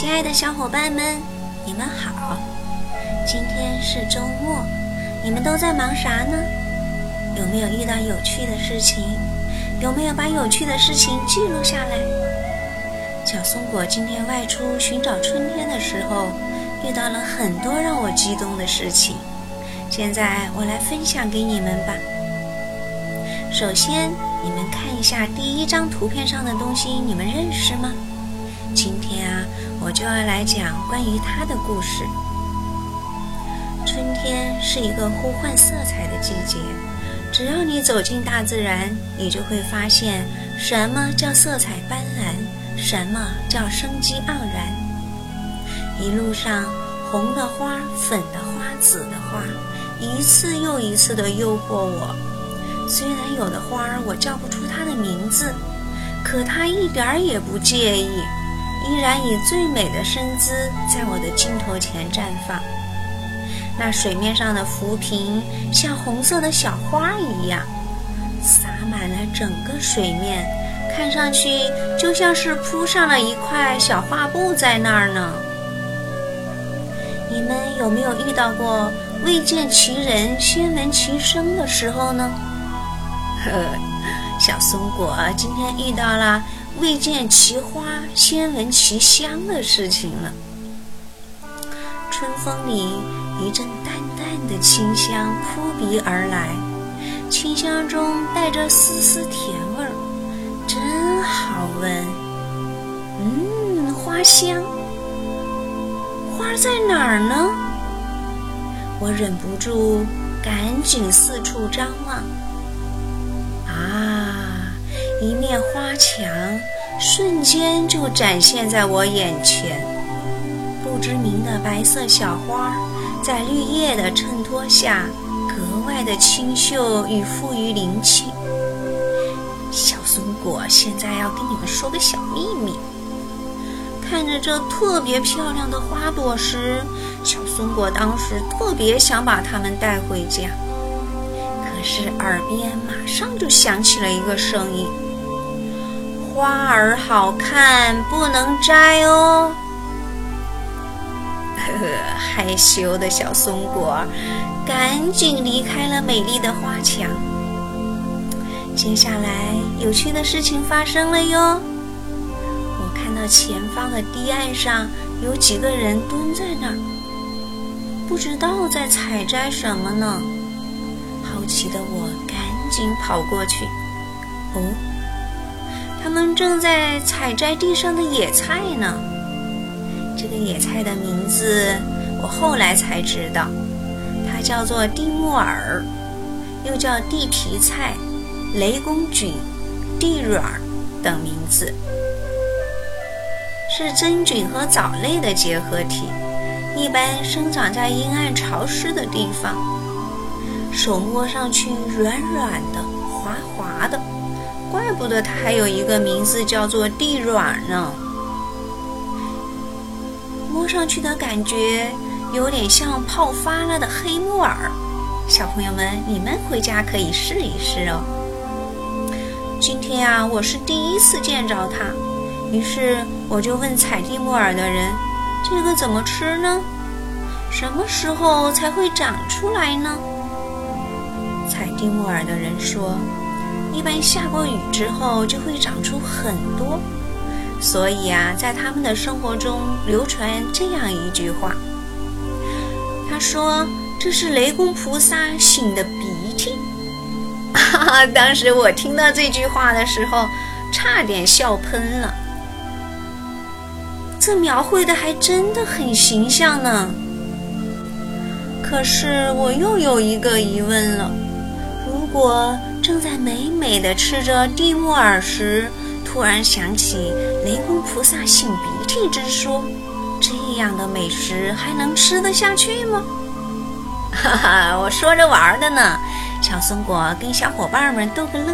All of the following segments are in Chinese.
亲爱的小伙伴们，你们好！今天是周末，你们都在忙啥呢？有没有遇到有趣的事情？有没有把有趣的事情记录下来？小松果今天外出寻找春天的时候，遇到了很多让我激动的事情。现在我来分享给你们吧。首先，你们看一下第一张图片上的东西，你们认识吗？今天啊，我就要来讲关于它的故事。春天是一个呼唤色彩的季节，只要你走进大自然，你就会发现什么叫色彩斑斓，什么叫生机盎然。一路上，红的花、粉的花、紫的花，一次又一次地诱惑我。虽然有的花儿我叫不出它的名字，可它一点儿也不介意。依然以最美的身姿在我的镜头前绽放。那水面上的浮萍像红色的小花一样，洒满了整个水面，看上去就像是铺上了一块小画布在那儿呢。你们有没有遇到过未见其人先闻其声的时候呢？呵，小松果今天遇到了。未见其花，先闻其香的事情了。春风里一阵淡淡的清香扑鼻而来，清香中带着丝丝甜味儿，真好闻。嗯，花香，花在哪儿呢？我忍不住赶紧四处张望。一面花墙瞬间就展现在我眼前，不知名的白色小花在绿叶的衬托下格外的清秀与富于灵气。小松果现在要跟你们说个小秘密：看着这特别漂亮的花朵时，小松果当时特别想把它们带回家，可是耳边马上就响起了一个声音。花儿好看，不能摘哦。呵呵，害羞的小松果赶紧离开了美丽的花墙。接下来，有趣的事情发生了哟。我看到前方的堤岸上有几个人蹲在那儿，不知道在采摘什么呢。好奇的我赶紧跑过去。哦。他们正在采摘地上的野菜呢。这个野菜的名字我后来才知道，它叫做地木耳，又叫地皮菜、雷公菌、地软等名字，是真菌和藻类的结合体，一般生长在阴暗潮湿的地方，手摸上去软软的、滑滑的。怪不得它还有一个名字叫做地软呢，摸上去的感觉有点像泡发了的黑木耳。小朋友们，你们回家可以试一试哦。今天啊，我是第一次见着它，于是我就问采地木耳的人：“这个怎么吃呢？什么时候才会长出来呢？”采地木耳的人说。一般下过雨之后就会长出很多，所以啊，在他们的生活中流传这样一句话。他说：“这是雷公菩萨擤的鼻涕。”哈哈，当时我听到这句话的时候，差点笑喷了。这描绘的还真的很形象呢。可是我又有一个疑问了：如果……正在美美的吃着地木耳时，突然想起雷公菩萨擤鼻涕之说，这样的美食还能吃得下去吗？哈哈，我说着玩的呢，小松果跟小伙伴们逗个乐。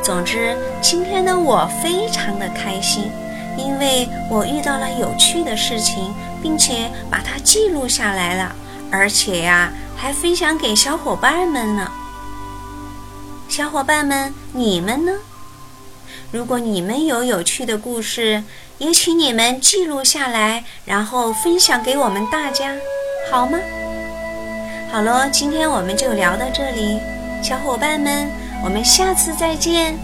总之，今天的我非常的开心，因为我遇到了有趣的事情，并且把它记录下来了，而且呀，还分享给小伙伴们呢。小伙伴们，你们呢？如果你们有有趣的故事，也请你们记录下来，然后分享给我们大家，好吗？好了，今天我们就聊到这里，小伙伴们，我们下次再见。